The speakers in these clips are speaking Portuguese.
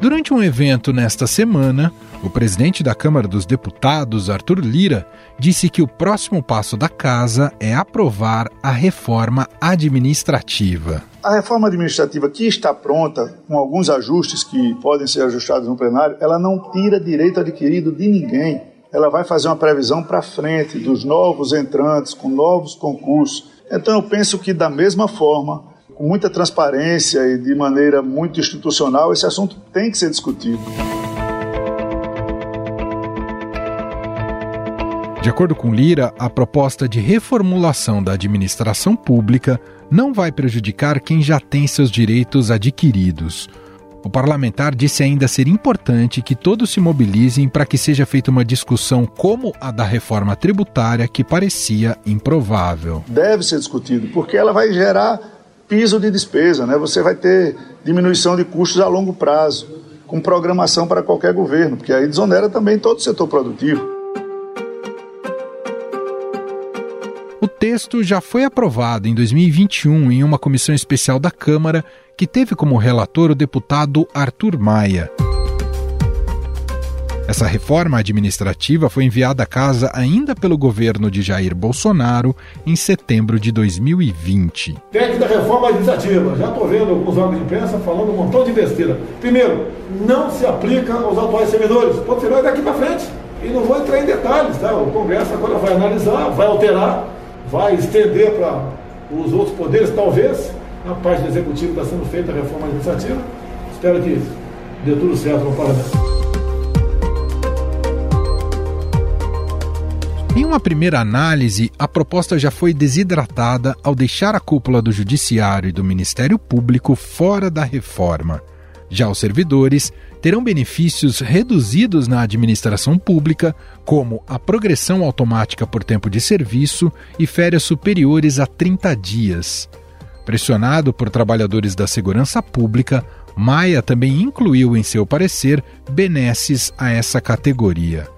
Durante um evento nesta semana, o presidente da Câmara dos Deputados, Arthur Lira, disse que o próximo passo da casa é aprovar a reforma administrativa. A reforma administrativa que está pronta, com alguns ajustes que podem ser ajustados no plenário, ela não tira direito adquirido de ninguém. Ela vai fazer uma previsão para frente dos novos entrantes, com novos concursos. Então eu penso que da mesma forma com muita transparência e de maneira muito institucional, esse assunto tem que ser discutido. De acordo com Lira, a proposta de reformulação da administração pública não vai prejudicar quem já tem seus direitos adquiridos. O parlamentar disse ainda ser importante que todos se mobilizem para que seja feita uma discussão como a da reforma tributária, que parecia improvável. Deve ser discutido, porque ela vai gerar piso de despesa, né? Você vai ter diminuição de custos a longo prazo, com programação para qualquer governo, porque aí desonera também todo o setor produtivo. O texto já foi aprovado em 2021 em uma comissão especial da Câmara, que teve como relator o deputado Arthur Maia. Essa reforma administrativa foi enviada à casa ainda pelo governo de Jair Bolsonaro em setembro de 2020. PEC da reforma administrativa. Já estou vendo os órgãos de imprensa falando um montão de besteira. Primeiro, não se aplica aos atuais servidores. Pode ser daqui para frente. E não vou entrar em detalhes, tá? O Congresso agora vai analisar, vai alterar, vai estender para os outros poderes, talvez. Na parte do executivo está sendo feita a reforma administrativa. Espero que dê tudo certo no parlamento. Em uma primeira análise, a proposta já foi desidratada ao deixar a cúpula do Judiciário e do Ministério Público fora da reforma. Já os servidores terão benefícios reduzidos na administração pública, como a progressão automática por tempo de serviço e férias superiores a 30 dias. Pressionado por trabalhadores da segurança pública, Maia também incluiu em seu parecer benesses a essa categoria.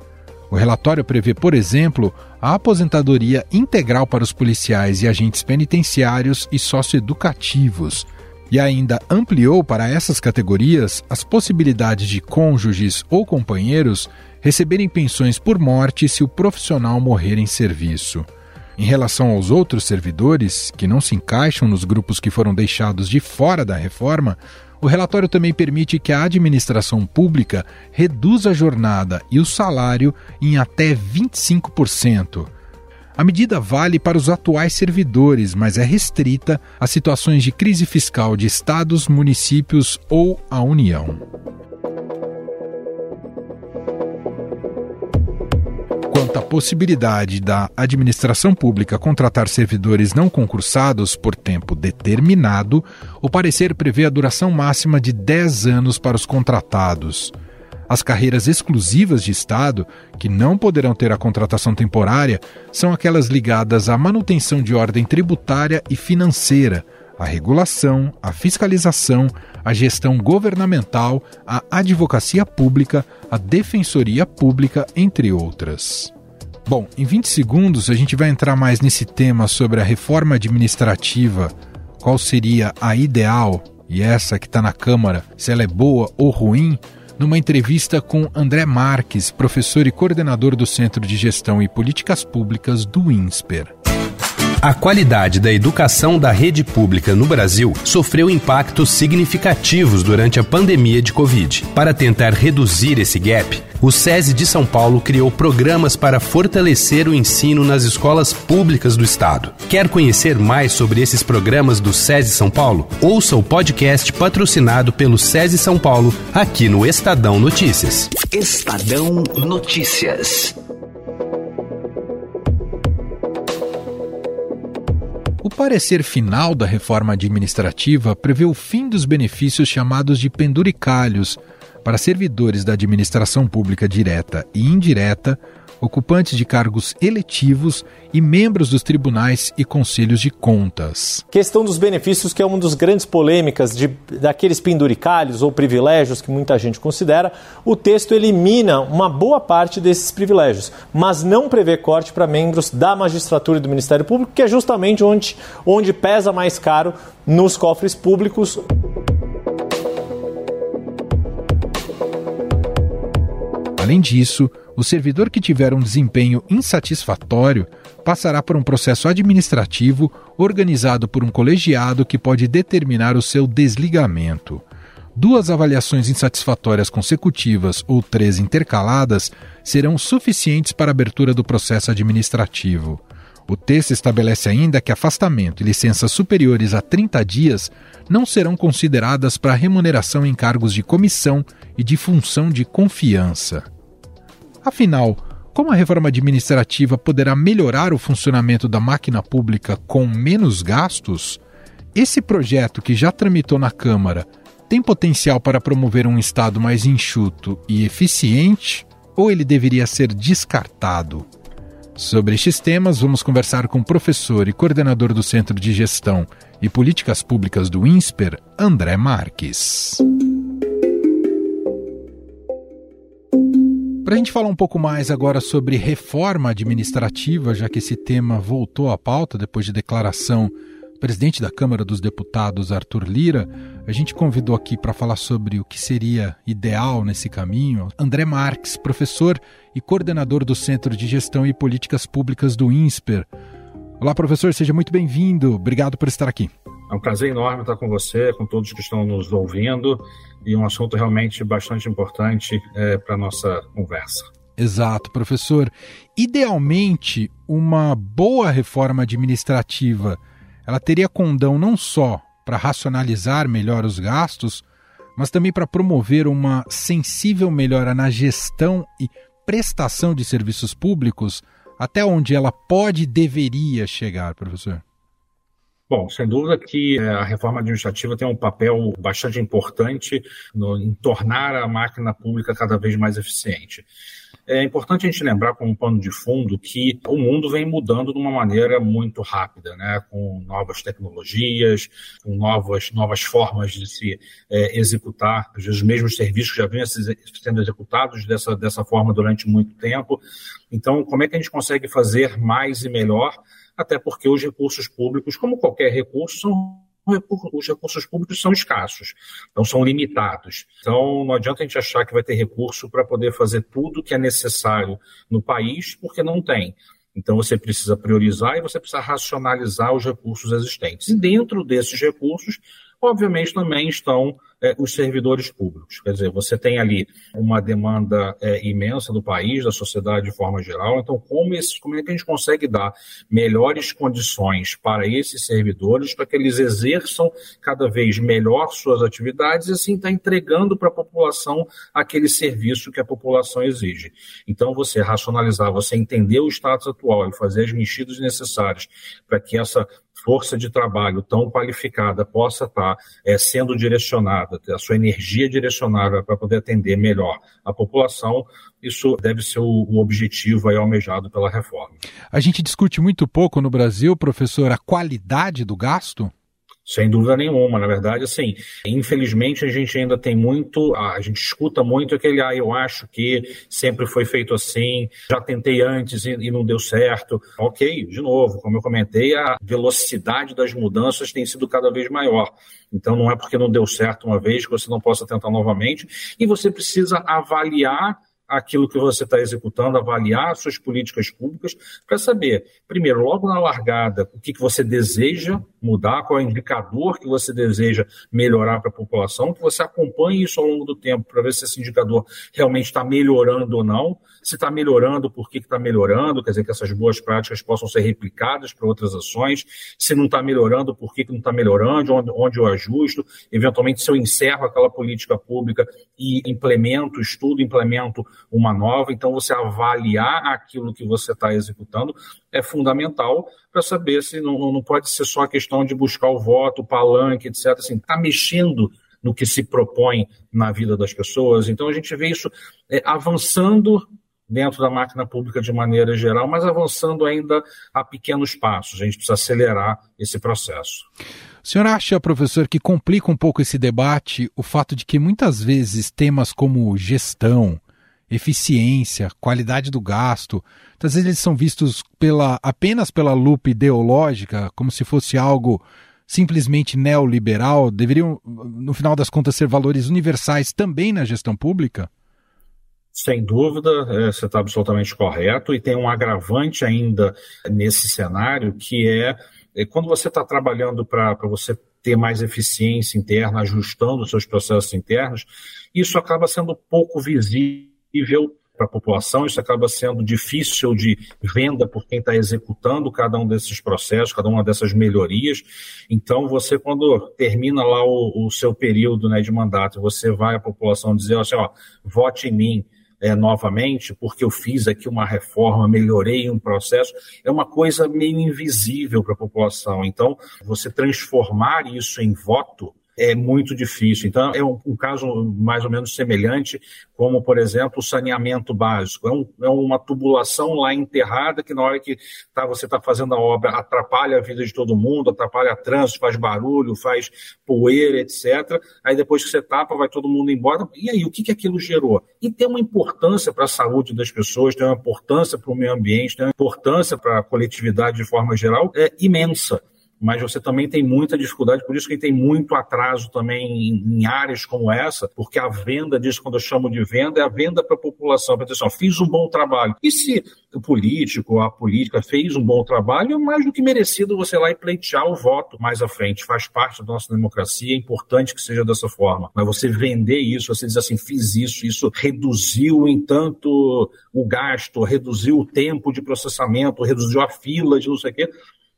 O relatório prevê, por exemplo, a aposentadoria integral para os policiais e agentes penitenciários e socioeducativos, e ainda ampliou para essas categorias as possibilidades de cônjuges ou companheiros receberem pensões por morte se o profissional morrer em serviço. Em relação aos outros servidores, que não se encaixam nos grupos que foram deixados de fora da reforma, o relatório também permite que a administração pública reduza a jornada e o salário em até 25%. A medida vale para os atuais servidores, mas é restrita a situações de crise fiscal de estados, municípios ou a União. Quanto à possibilidade da administração pública contratar servidores não concursados por tempo determinado, o parecer prevê a duração máxima de 10 anos para os contratados. As carreiras exclusivas de Estado, que não poderão ter a contratação temporária, são aquelas ligadas à manutenção de ordem tributária e financeira, à regulação, à fiscalização, à gestão governamental, à advocacia pública, à defensoria pública, entre outras. Bom, em 20 segundos a gente vai entrar mais nesse tema sobre a reforma administrativa, qual seria a ideal e essa que está na Câmara, se ela é boa ou ruim, numa entrevista com André Marques, professor e coordenador do Centro de Gestão e Políticas Públicas do INSPER. A qualidade da educação da rede pública no Brasil sofreu impactos significativos durante a pandemia de Covid. Para tentar reduzir esse gap, o SESI de São Paulo criou programas para fortalecer o ensino nas escolas públicas do estado. Quer conhecer mais sobre esses programas do SESI São Paulo? Ouça o podcast patrocinado pelo SESI São Paulo aqui no Estadão Notícias. Estadão Notícias. Parecer final da reforma administrativa prevê o fim dos benefícios chamados de penduricalhos para servidores da administração pública direta e indireta, ocupantes de cargos eletivos e membros dos tribunais e conselhos de contas. Questão dos benefícios, que é uma das grandes polêmicas de, daqueles penduricalhos ou privilégios que muita gente considera, o texto elimina uma boa parte desses privilégios, mas não prevê corte para membros da magistratura e do Ministério Público, que é justamente onde, onde pesa mais caro nos cofres públicos. Além disso, o servidor que tiver um desempenho insatisfatório passará por um processo administrativo organizado por um colegiado que pode determinar o seu desligamento. Duas avaliações insatisfatórias consecutivas ou três intercaladas serão suficientes para a abertura do processo administrativo. O texto estabelece ainda que afastamento e licenças superiores a 30 dias não serão consideradas para remuneração em cargos de comissão e de função de confiança. Afinal, como a reforma administrativa poderá melhorar o funcionamento da máquina pública com menos gastos? Esse projeto, que já tramitou na Câmara, tem potencial para promover um Estado mais enxuto e eficiente? Ou ele deveria ser descartado? Sobre estes temas, vamos conversar com o professor e coordenador do Centro de Gestão e Políticas Públicas do INSPER, André Marques. Para a gente falar um pouco mais agora sobre reforma administrativa, já que esse tema voltou à pauta depois de declaração do presidente da Câmara dos Deputados, Arthur Lira, a gente convidou aqui para falar sobre o que seria ideal nesse caminho André Marques, professor e coordenador do Centro de Gestão e Políticas Públicas do INSPER. Olá, professor, seja muito bem-vindo. Obrigado por estar aqui. É um prazer enorme estar com você, com todos que estão nos ouvindo, e um assunto realmente bastante importante é, para a nossa conversa. Exato, professor. Idealmente, uma boa reforma administrativa ela teria condão não só para racionalizar melhor os gastos, mas também para promover uma sensível melhora na gestão e prestação de serviços públicos, até onde ela pode e deveria chegar, professor? Bom, sem dúvida que é, a reforma administrativa tem um papel bastante importante no, em tornar a máquina pública cada vez mais eficiente. É importante a gente lembrar, como pano de fundo, que o mundo vem mudando de uma maneira muito rápida, né? com novas tecnologias, com novas, novas formas de se é, executar, os mesmos serviços já vinham sendo executados dessa, dessa forma durante muito tempo. Então, como é que a gente consegue fazer mais e melhor? Até porque os recursos públicos, como qualquer recurso, são os recursos públicos são escassos, então são limitados. Então não adianta a gente achar que vai ter recurso para poder fazer tudo que é necessário no país, porque não tem. Então você precisa priorizar e você precisa racionalizar os recursos existentes. E dentro desses recursos, obviamente também estão é, os servidores públicos. Quer dizer, você tem ali uma demanda é, imensa do país, da sociedade de forma geral. Então, como, como é que a gente consegue dar melhores condições para esses servidores, para que eles exerçam cada vez melhor suas atividades e assim está entregando para a população aquele serviço que a população exige. Então, você racionalizar, você entender o status atual e fazer as mexidas necessárias para que essa força de trabalho tão qualificada possa estar é, sendo direcionada, a sua energia direcionada para poder atender melhor a população, isso deve ser o, o objetivo almejado pela reforma. A gente discute muito pouco no Brasil, professor, a qualidade do gasto? Sem dúvida nenhuma, na verdade, assim, infelizmente a gente ainda tem muito, a gente escuta muito aquele, ah, eu acho que sempre foi feito assim, já tentei antes e, e não deu certo. Ok, de novo, como eu comentei, a velocidade das mudanças tem sido cada vez maior. Então não é porque não deu certo uma vez que você não possa tentar novamente, e você precisa avaliar aquilo que você está executando, avaliar suas políticas públicas, para saber, primeiro, logo na largada, o que, que você deseja mudar, qual é o indicador que você deseja melhorar para a população, que você acompanhe isso ao longo do tempo para ver se esse indicador realmente está melhorando ou não. Se está melhorando, por que está melhorando? Quer dizer, que essas boas práticas possam ser replicadas para outras ações. Se não está melhorando, por que, que não está melhorando? Onde, onde eu ajusto? Eventualmente, se eu encerro aquela política pública e implemento, estudo, implemento uma nova. Então, você avaliar aquilo que você está executando é fundamental para saber se não, não pode ser só a questão de buscar o voto, o palanque, etc. Assim, está mexendo no que se propõe na vida das pessoas. Então, a gente vê isso é, avançando dentro da máquina pública de maneira geral, mas avançando ainda a pequenos passos. A gente precisa acelerar esse processo. O senhor acha, professor, que complica um pouco esse debate o fato de que muitas vezes temas como gestão, eficiência, qualidade do gasto. Às vezes eles são vistos pela, apenas pela lupa ideológica, como se fosse algo simplesmente neoliberal, deveriam, no final das contas, ser valores universais também na gestão pública? Sem dúvida, é, você está absolutamente correto, e tem um agravante ainda nesse cenário, que é, é quando você está trabalhando para você ter mais eficiência interna, ajustando os seus processos internos, isso acaba sendo pouco visível para a população, isso acaba sendo difícil de venda por quem está executando cada um desses processos, cada uma dessas melhorias. Então, você, quando termina lá o, o seu período né, de mandato, você vai à população dizer assim, ó, vote em mim, é, novamente, porque eu fiz aqui uma reforma, melhorei um processo, é uma coisa meio invisível para a população. Então, você transformar isso em voto é muito difícil. Então, é um, um, caso mais ou menos semelhante, como, por exemplo, o saneamento básico. É, um, é uma tubulação lá enterrada que, na hora que tá, você está fazendo a obra, atrapalha a vida de todo mundo, atrapalha trânsito, faz barulho, faz poeira, etc. Aí, depois que você tapa, vai todo mundo embora. E aí, o que, que aquilo gerou? E tem uma importância para a saúde das pessoas, tem uma importância para o meio ambiente, tem uma importância para a coletividade de forma geral, é imensa mas você também tem muita dificuldade, por isso que tem muito atraso também em, em áreas como essa, porque a venda disso, quando eu chamo de venda, é a venda para a população, para dizer assim, fiz um bom trabalho. E se o político, a política fez um bom trabalho, é mais do que merecido você lá e pleitear o voto mais à frente. Faz parte da nossa democracia, é importante que seja dessa forma. Mas você vender isso, você dizer assim, fiz isso, isso reduziu em tanto o gasto, reduziu o tempo de processamento, reduziu a fila de não sei o quê,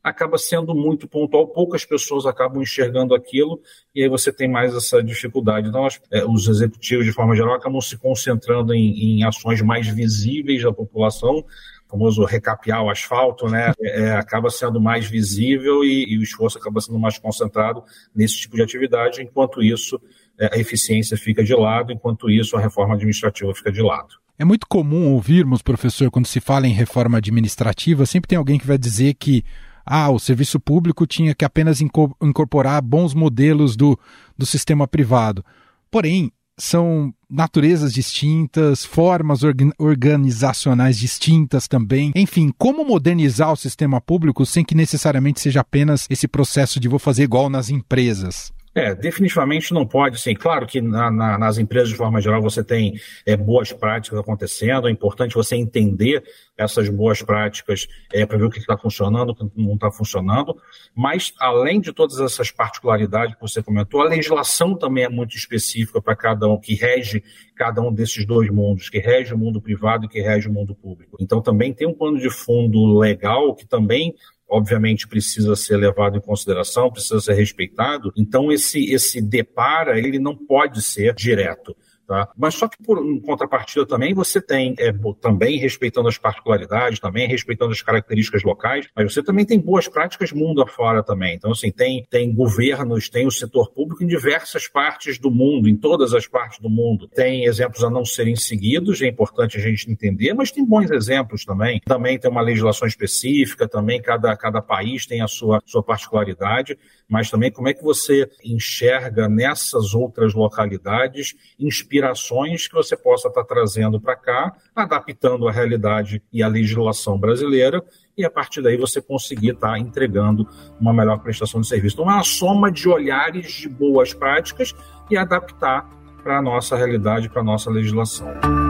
acaba sendo muito pontual, poucas pessoas acabam enxergando aquilo e aí você tem mais essa dificuldade. Então, é, os executivos, de forma geral, acabam se concentrando em, em ações mais visíveis da população, famoso recapear o asfalto, né, é, é, acaba sendo mais visível e, e, o esforço acaba sendo mais concentrado nesse tipo de atividade, enquanto isso é, a eficiência fica de lado, enquanto isso a reforma administrativa fica de lado. É muito comum ouvirmos, professor, quando se fala em reforma administrativa, sempre tem alguém que vai dizer que ah, o serviço público tinha que apenas incorporar bons modelos do, do sistema privado. Porém, são naturezas distintas, formas organizacionais distintas também. Enfim, como modernizar o sistema público sem que necessariamente seja apenas esse processo de vou fazer igual nas empresas? É, definitivamente não pode, sim. Claro que na, na, nas empresas, de forma geral, você tem é, boas práticas acontecendo, é importante você entender essas boas práticas é, para ver o que está funcionando, o que não está funcionando, mas além de todas essas particularidades que você comentou, a legislação também é muito específica para cada um, que rege cada um desses dois mundos, que rege o mundo privado e que rege o mundo público. Então também tem um plano de fundo legal que também obviamente precisa ser levado em consideração, precisa ser respeitado. Então esse esse depara ele não pode ser direto. Tá? Mas só que por em contrapartida também você tem, é, também respeitando as particularidades, também respeitando as características locais, mas você também tem boas práticas mundo afora também. Então, assim, tem, tem governos, tem o setor público em diversas partes do mundo, em todas as partes do mundo. Tem exemplos a não serem seguidos, é importante a gente entender, mas tem bons exemplos também. Também tem uma legislação específica, também cada, cada país tem a sua, sua particularidade, mas também como é que você enxerga nessas outras localidades inspirações que você possa estar trazendo para cá, adaptando a realidade e a legislação brasileira, e a partir daí você conseguir estar entregando uma melhor prestação de serviço. Então é uma soma de olhares de boas práticas e adaptar para a nossa realidade, para a nossa legislação.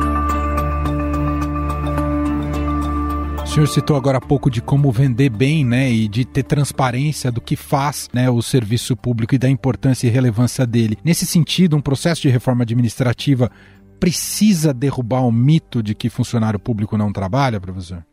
Senhor citou agora há pouco de como vender bem, né, e de ter transparência do que faz, né, o serviço público e da importância e relevância dele. Nesse sentido, um processo de reforma administrativa precisa derrubar o mito de que funcionário público não trabalha, professor?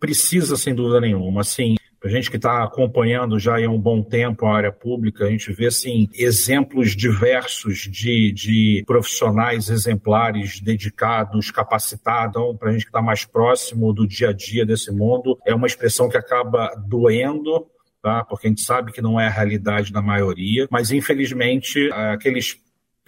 Precisa, sem dúvida nenhuma. Assim, para gente que está acompanhando já há um bom tempo a área pública, a gente vê assim, exemplos diversos de, de profissionais exemplares, dedicados, capacitados, então, para a gente que está mais próximo do dia a dia desse mundo. É uma expressão que acaba doendo, tá? porque a gente sabe que não é a realidade da maioria, mas infelizmente aqueles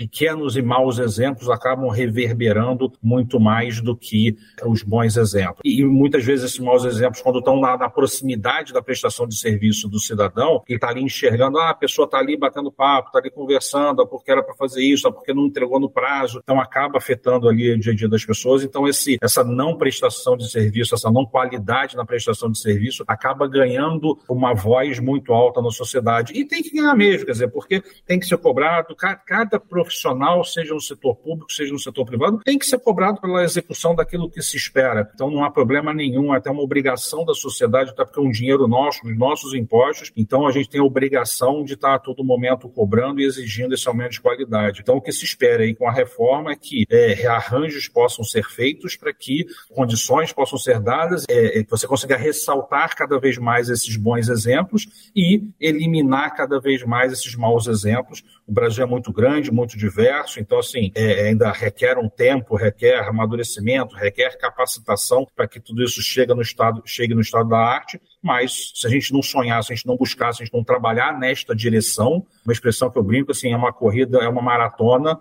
pequenos e maus exemplos acabam reverberando muito mais do que os bons exemplos. E muitas vezes esses maus exemplos, quando estão na, na proximidade da prestação de serviço do cidadão, ele está ali enxergando, ah, a pessoa está ali batendo papo, está ali conversando, ah, porque era para fazer isso, ah, porque não entregou no prazo, então acaba afetando ali o dia a dia das pessoas. Então esse, essa não prestação de serviço, essa não qualidade na prestação de serviço, acaba ganhando uma voz muito alta na sociedade. E tem que ganhar mesmo, quer dizer, porque tem que ser cobrado, cada, cada profissional, seja no setor público, seja no setor privado, tem que ser cobrado pela execução daquilo que se espera. Então não há problema nenhum, até uma obrigação da sociedade, até porque é um dinheiro nosso, dos nossos impostos, então a gente tem a obrigação de estar a todo momento cobrando e exigindo esse aumento de qualidade. Então o que se espera aí com a reforma é que é, rearranjos possam ser feitos para que condições possam ser dadas, é, é, você consiga ressaltar cada vez mais esses bons exemplos e eliminar cada vez mais esses maus exemplos. O Brasil é muito grande, muito diverso, então assim é, ainda requer um tempo, requer amadurecimento, requer capacitação para que tudo isso chegue no estado, chegue no estado da arte. Mas se a gente não sonhar, se a gente não buscar, se a gente não trabalhar nesta direção, uma expressão que eu brinco assim, é uma corrida, é uma maratona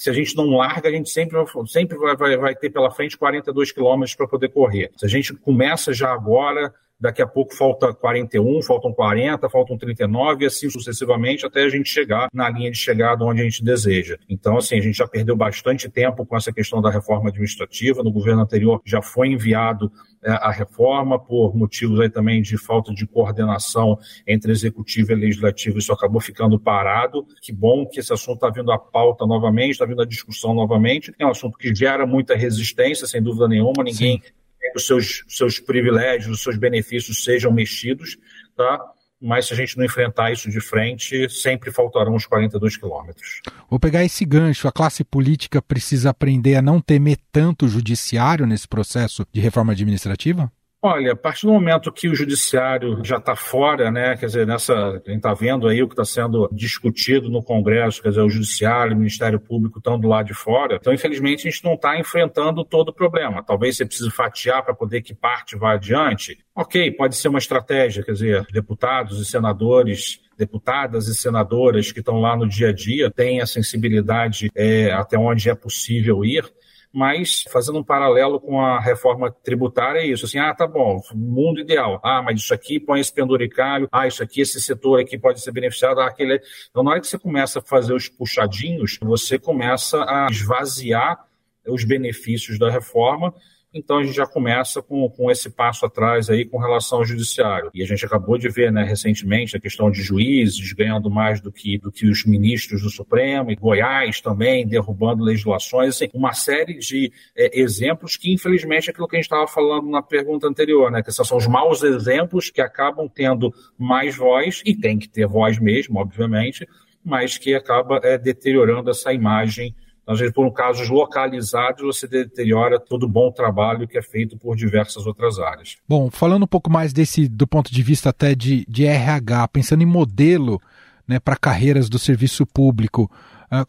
se a gente não larga, a gente sempre, sempre vai, vai, vai ter pela frente 42 quilômetros para poder correr. Se a gente começa já agora, daqui a pouco falta 41, faltam 40, faltam 39 e assim sucessivamente até a gente chegar na linha de chegada onde a gente deseja. Então, assim, a gente já perdeu bastante tempo com essa questão da reforma administrativa. No governo anterior já foi enviado é, a reforma por motivos aí também de falta de coordenação entre executivo e legislativo. Isso acabou ficando parado. Que bom que esse assunto está vindo à pauta novamente, está vindo à discussão novamente. É um assunto que gera muita resistência, sem dúvida nenhuma. Ninguém Sim os seus, seus privilégios, os seus benefícios sejam mexidos, tá? mas se a gente não enfrentar isso de frente, sempre faltarão os 42 quilômetros. Vou pegar esse gancho. A classe política precisa aprender a não temer tanto o judiciário nesse processo de reforma administrativa? Olha, a partir do momento que o judiciário já está fora, né, quer dizer, nessa, a gente está vendo aí o que está sendo discutido no Congresso, quer dizer, o judiciário, o Ministério Público estão do lado de fora. Então, infelizmente, a gente não está enfrentando todo o problema. Talvez você precise fatiar para poder que parte vá adiante. Ok, pode ser uma estratégia, quer dizer, deputados e senadores deputadas e senadoras que estão lá no dia a dia têm a sensibilidade é, até onde é possível ir mas fazendo um paralelo com a reforma tributária é isso, assim, ah, tá bom, mundo ideal, ah, mas isso aqui põe esse penduricalho, ah, isso aqui, esse setor aqui pode ser beneficiado, ah, aquele... Então, na hora que você começa a fazer os puxadinhos, você começa a esvaziar os benefícios da reforma então a gente já começa com, com esse passo atrás aí com relação ao judiciário. E a gente acabou de ver, né, recentemente, a questão de juízes ganhando mais do que, do que os ministros do Supremo, e Goiás também derrubando legislações, assim, uma série de é, exemplos que, infelizmente, é aquilo que a gente estava falando na pergunta anterior, né, que são os maus exemplos que acabam tendo mais voz, e tem que ter voz mesmo, obviamente, mas que acaba é, deteriorando essa imagem às vezes, por casos localizados, você deteriora todo o bom trabalho que é feito por diversas outras áreas. Bom, falando um pouco mais desse, do ponto de vista até de, de RH, pensando em modelo né, para carreiras do serviço público,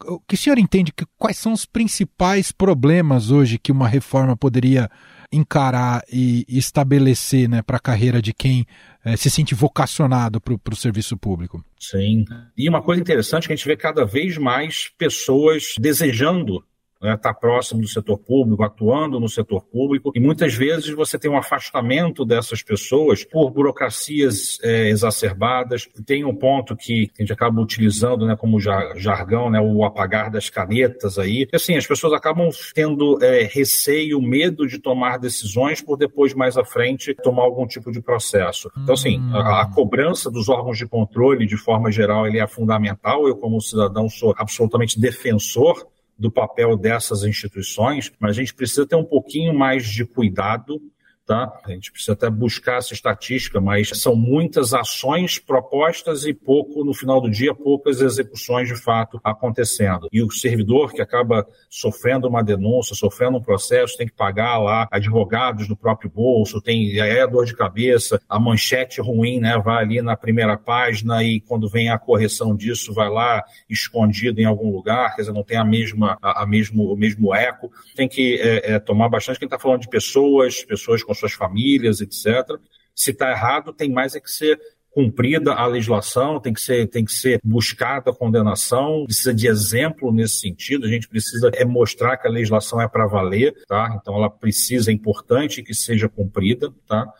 o que o senhor entende que quais são os principais problemas hoje que uma reforma poderia encarar e estabelecer né, para a carreira de quem é, se sente vocacionado para o serviço público. Sim. E uma coisa interessante é que a gente vê cada vez mais pessoas desejando estar né, tá próximo do setor público, atuando no setor público, e muitas vezes você tem um afastamento dessas pessoas por burocracias é, exacerbadas. Tem um ponto que a gente acaba utilizando né, como jargão, né, o apagar das canetas aí. Assim, as pessoas acabam tendo é, receio, medo de tomar decisões por depois, mais à frente, tomar algum tipo de processo. Então, assim, a, a cobrança dos órgãos de controle, de forma geral, ele é fundamental. Eu, como cidadão, sou absolutamente defensor do papel dessas instituições, mas a gente precisa ter um pouquinho mais de cuidado Tá? A gente precisa até buscar essa estatística, mas são muitas ações propostas e pouco, no final do dia, poucas execuções de fato acontecendo. E o servidor que acaba sofrendo uma denúncia, sofrendo um processo, tem que pagar lá advogados do próprio bolso, tem é dor de cabeça, a manchete ruim, né, vai ali na primeira página e quando vem a correção disso, vai lá escondido em algum lugar, quer dizer, não tem a mesma, a, a mesmo, o mesmo eco. Tem que é, é, tomar bastante, quem está falando de pessoas, pessoas com com suas famílias, etc. Se está errado, tem mais é que ser cumprida a legislação, tem que ser, tem que ser buscada a condenação, precisa de exemplo nesse sentido, a gente precisa é mostrar que a legislação é para valer, tá? Então ela precisa, é importante que seja cumprida, tá?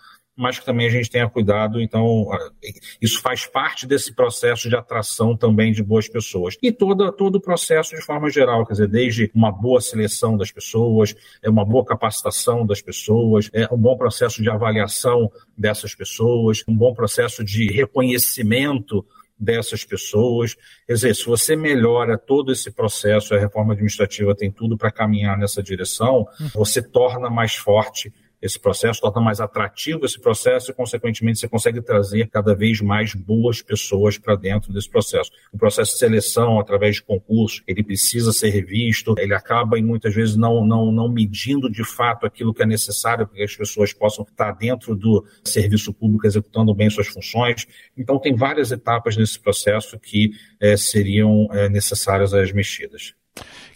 Mas que também a gente tenha cuidado. Então, isso faz parte desse processo de atração também de boas pessoas. E todo, todo o processo de forma geral, quer dizer, desde uma boa seleção das pessoas, é uma boa capacitação das pessoas, é um bom processo de avaliação dessas pessoas, um bom processo de reconhecimento dessas pessoas. Quer dizer, se você melhora todo esse processo, a reforma administrativa tem tudo para caminhar nessa direção, você torna mais forte esse processo, torna mais atrativo esse processo e, consequentemente, você consegue trazer cada vez mais boas pessoas para dentro desse processo. O processo de seleção, através de concurso, ele precisa ser revisto, ele acaba, em muitas vezes, não, não, não medindo de fato aquilo que é necessário para que as pessoas possam estar dentro do serviço público executando bem suas funções. Então, tem várias etapas nesse processo que é, seriam é, necessárias as mexidas.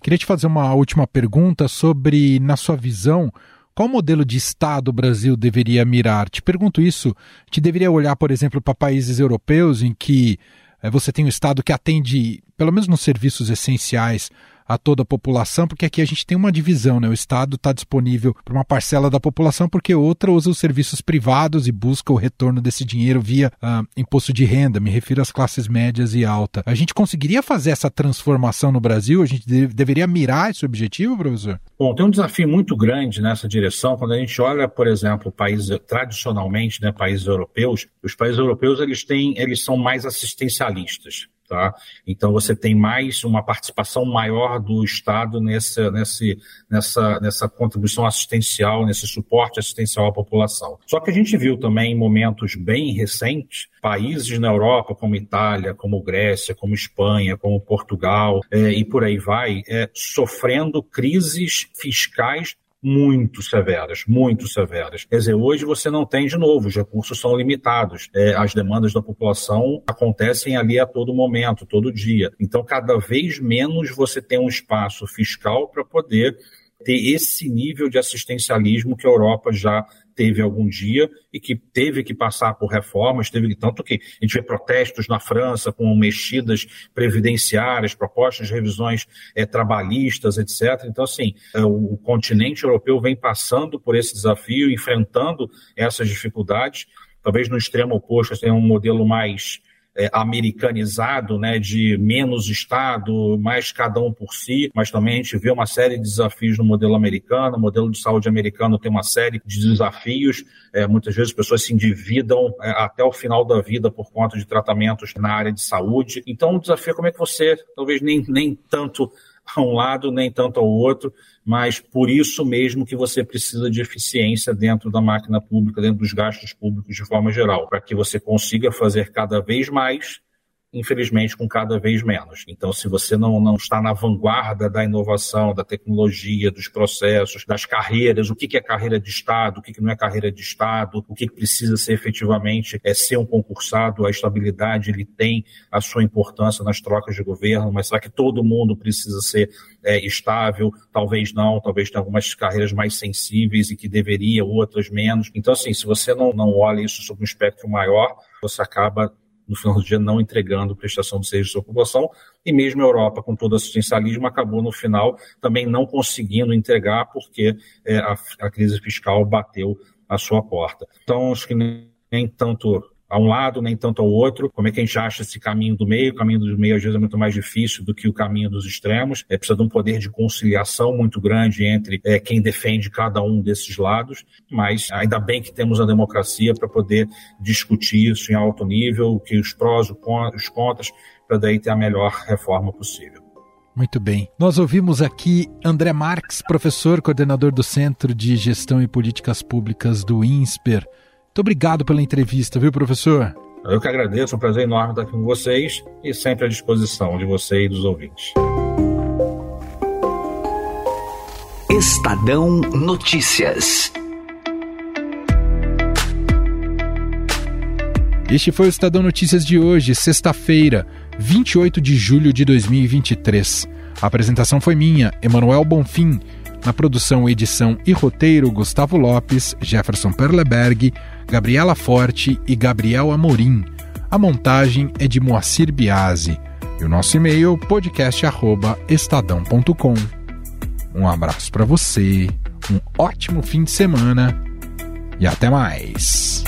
Queria te fazer uma última pergunta sobre, na sua visão, qual modelo de Estado o Brasil deveria mirar? Te pergunto isso. Te deveria olhar, por exemplo, para países europeus em que é, você tem um Estado que atende, pelo menos nos serviços essenciais, a toda a população, porque aqui a gente tem uma divisão, né? O Estado está disponível para uma parcela da população, porque outra usa os serviços privados e busca o retorno desse dinheiro via uh, imposto de renda. Me refiro às classes médias e alta. A gente conseguiria fazer essa transformação no Brasil? A gente de deveria mirar esse objetivo, professor? Bom, tem um desafio muito grande nessa direção quando a gente olha, por exemplo, países tradicionalmente, né, países europeus. Os países europeus eles têm, eles são mais assistencialistas. Tá? Então você tem mais uma participação maior do Estado nessa, nesse, nessa, nessa contribuição assistencial, nesse suporte assistencial à população. Só que a gente viu também em momentos bem recentes países na Europa, como Itália, como Grécia, como Espanha, como Portugal é, e por aí vai, é, sofrendo crises fiscais muito severas, muito severas. Quer dizer, hoje você não tem de novo, os recursos são limitados, é, as demandas da população acontecem ali a todo momento, todo dia. Então, cada vez menos você tem um espaço fiscal para poder ter esse nível de assistencialismo que a Europa já teve algum dia e que teve que passar por reformas, teve tanto que a gente vê protestos na França com mexidas previdenciárias, propostas de revisões é, trabalhistas, etc. Então, assim, é, o continente europeu vem passando por esse desafio, enfrentando essas dificuldades. Talvez no extremo oposto, tenha um modelo mais é, americanizado, né, de menos Estado, mais cada um por si, mas também a gente vê uma série de desafios no modelo americano. O modelo de saúde americano tem uma série de desafios. É, muitas vezes as pessoas se endividam é, até o final da vida por conta de tratamentos na área de saúde. Então, o desafio é como é que você, talvez nem, nem tanto a um lado nem tanto ao outro, mas por isso mesmo que você precisa de eficiência dentro da máquina pública, dentro dos gastos públicos de forma geral, para que você consiga fazer cada vez mais infelizmente, com cada vez menos. Então, se você não, não está na vanguarda da inovação, da tecnologia, dos processos, das carreiras, o que, é carreira de Estado, o que, que não é carreira de Estado, o que, que precisa ser efetivamente é ser um concursado, a estabilidade ele tem a sua importância nas trocas de governo, mas será que todo mundo precisa ser é, estável? Talvez não, talvez tenha algumas carreiras mais sensíveis e que deveria, outras menos. Então, assim, se você não, não olha isso sob um espectro maior, você acaba no final do dia não entregando prestação de serviço à população, e mesmo a Europa, com todo o assistencialismo, acabou no final também não conseguindo entregar porque é, a, a crise fiscal bateu a sua porta. Então, acho que nem, nem tanto a um lado, nem tanto ao outro. Como é que a gente acha esse caminho do meio? O caminho do meio às vezes é muito mais difícil do que o caminho dos extremos. É precisa de um poder de conciliação muito grande entre é, quem defende cada um desses lados. Mas ainda bem que temos a democracia para poder discutir isso em alto nível, que os prós, os contras, para daí ter a melhor reforma possível. Muito bem. Nós ouvimos aqui André Marques, professor, coordenador do Centro de Gestão e Políticas Públicas do INSPER. Muito obrigado pela entrevista, viu, professor? Eu que agradeço, é um prazer enorme estar aqui com vocês e sempre à disposição de você e dos ouvintes. Estadão Notícias. Este foi o Estadão Notícias de hoje, sexta-feira, 28 de julho de 2023. A apresentação foi minha, Emanuel Bonfim. Na produção, edição e roteiro, Gustavo Lopes, Jefferson Perleberg, Gabriela Forte e Gabriel Amorim. A montagem é de Moacir Biasi. E o nosso e-mail podcast@estadão.com. Um abraço para você, um ótimo fim de semana e até mais.